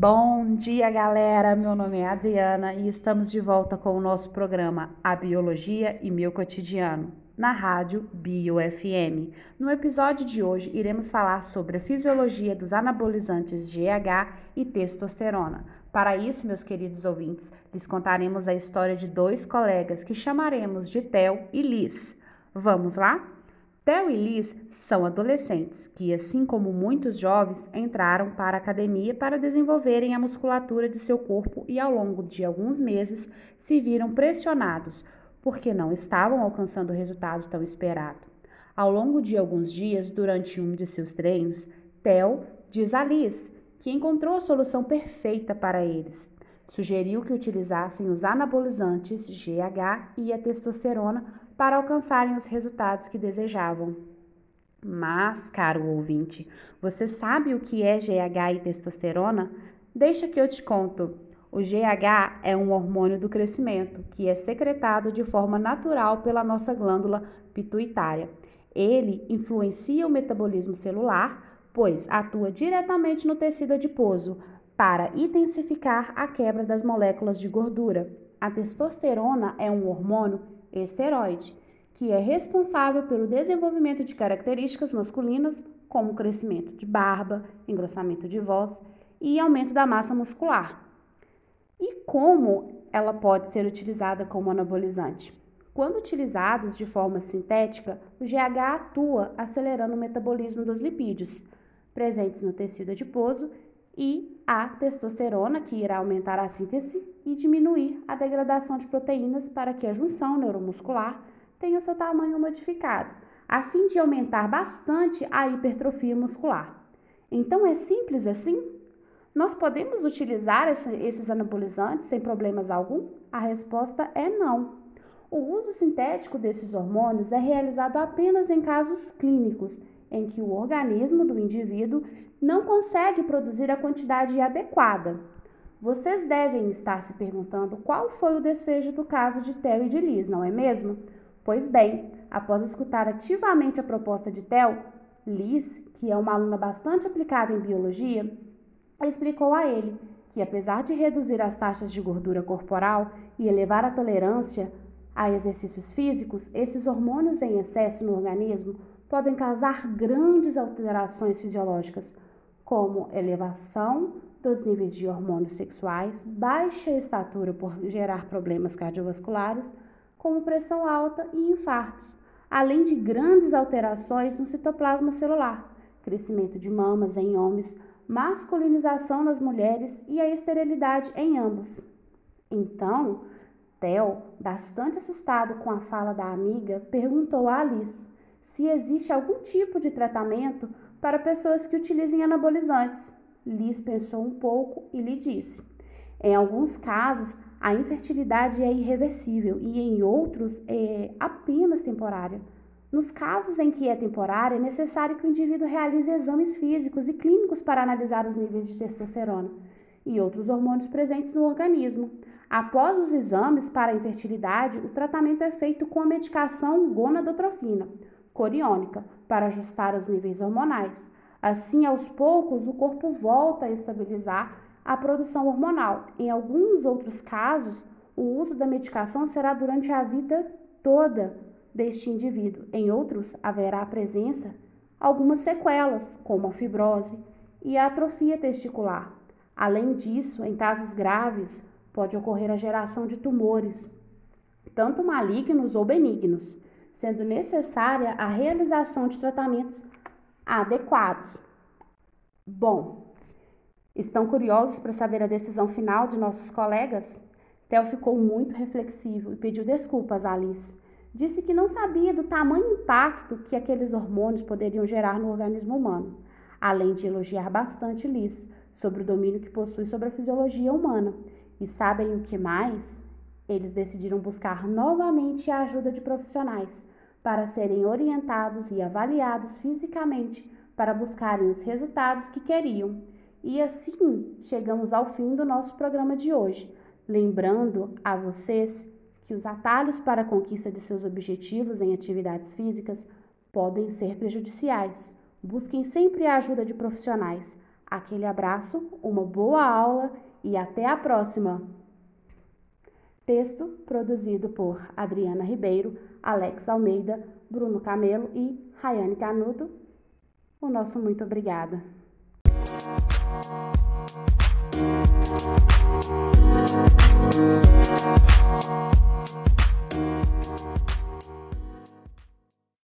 Bom dia, galera. Meu nome é Adriana e estamos de volta com o nosso programa A Biologia e Meu Cotidiano, na rádio BioFM. No episódio de hoje, iremos falar sobre a fisiologia dos anabolizantes GH e testosterona. Para isso, meus queridos ouvintes, lhes contaremos a história de dois colegas que chamaremos de Theo e Liz. Vamos lá? Theo e Liz são adolescentes que, assim como muitos jovens, entraram para a academia para desenvolverem a musculatura de seu corpo e, ao longo de alguns meses, se viram pressionados porque não estavam alcançando o resultado tão esperado. Ao longo de alguns dias, durante um de seus treinos, Theo diz a Liz que encontrou a solução perfeita para eles. Sugeriu que utilizassem os anabolizantes GH e a testosterona para alcançarem os resultados que desejavam. Mas, caro ouvinte, você sabe o que é GH e testosterona? Deixa que eu te conto. O GH é um hormônio do crescimento que é secretado de forma natural pela nossa glândula pituitária. Ele influencia o metabolismo celular, pois atua diretamente no tecido adiposo para intensificar a quebra das moléculas de gordura. A testosterona é um hormônio esteroide, que é responsável pelo desenvolvimento de características masculinas, como crescimento de barba, engrossamento de voz e aumento da massa muscular. E como ela pode ser utilizada como anabolizante? Quando utilizados de forma sintética, o GH atua acelerando o metabolismo dos lipídios presentes no tecido adiposo e a testosterona, que irá aumentar a síntese e diminuir a degradação de proteínas para que a junção neuromuscular tenha o seu tamanho modificado, a fim de aumentar bastante a hipertrofia muscular. Então é simples assim? Nós podemos utilizar esse, esses anabolizantes sem problemas algum? A resposta é não. O uso sintético desses hormônios é realizado apenas em casos clínicos em que o organismo do indivíduo não consegue produzir a quantidade adequada. Vocês devem estar se perguntando qual foi o desfecho do caso de Theo e de Liz, não é mesmo? Pois bem, após escutar ativamente a proposta de Theo, Liz, que é uma aluna bastante aplicada em biologia, explicou a ele que, apesar de reduzir as taxas de gordura corporal e elevar a tolerância a exercícios físicos, esses hormônios em excesso no organismo podem causar grandes alterações fisiológicas, como elevação dos níveis de hormônios sexuais, baixa estatura por gerar problemas cardiovasculares, como pressão alta e infartos, além de grandes alterações no citoplasma celular, crescimento de mamas em homens, masculinização nas mulheres e a esterilidade em ambos. Então, Theo, bastante assustado com a fala da amiga, perguntou a Alice se existe algum tipo de tratamento para pessoas que utilizem anabolizantes. Liz pensou um pouco e lhe disse: em alguns casos, a infertilidade é irreversível e em outros é apenas temporária. Nos casos em que é temporária, é necessário que o indivíduo realize exames físicos e clínicos para analisar os níveis de testosterona e outros hormônios presentes no organismo. Após os exames para a infertilidade, o tratamento é feito com a medicação gonadotrofina coriônica para ajustar os níveis hormonais. Assim, aos poucos, o corpo volta a estabilizar a produção hormonal. Em alguns outros casos, o uso da medicação será durante a vida toda deste indivíduo. Em outros, haverá a presença algumas sequelas, como a fibrose e a atrofia testicular. Além disso, em casos graves, pode ocorrer a geração de tumores, tanto malignos ou benignos sendo necessária a realização de tratamentos adequados. Bom, estão curiosos para saber a decisão final de nossos colegas? Theo ficou muito reflexivo e pediu desculpas a Alice. Disse que não sabia do tamanho impacto que aqueles hormônios poderiam gerar no organismo humano, além de elogiar bastante Liz sobre o domínio que possui sobre a fisiologia humana. E sabem o que mais? Eles decidiram buscar novamente a ajuda de profissionais para serem orientados e avaliados fisicamente para buscarem os resultados que queriam. E assim chegamos ao fim do nosso programa de hoje, lembrando a vocês que os atalhos para a conquista de seus objetivos em atividades físicas podem ser prejudiciais. Busquem sempre a ajuda de profissionais. Aquele abraço, uma boa aula e até a próxima! Texto produzido por Adriana Ribeiro, Alex Almeida, Bruno Camelo e Rayane Canuto. O nosso muito obrigada. Música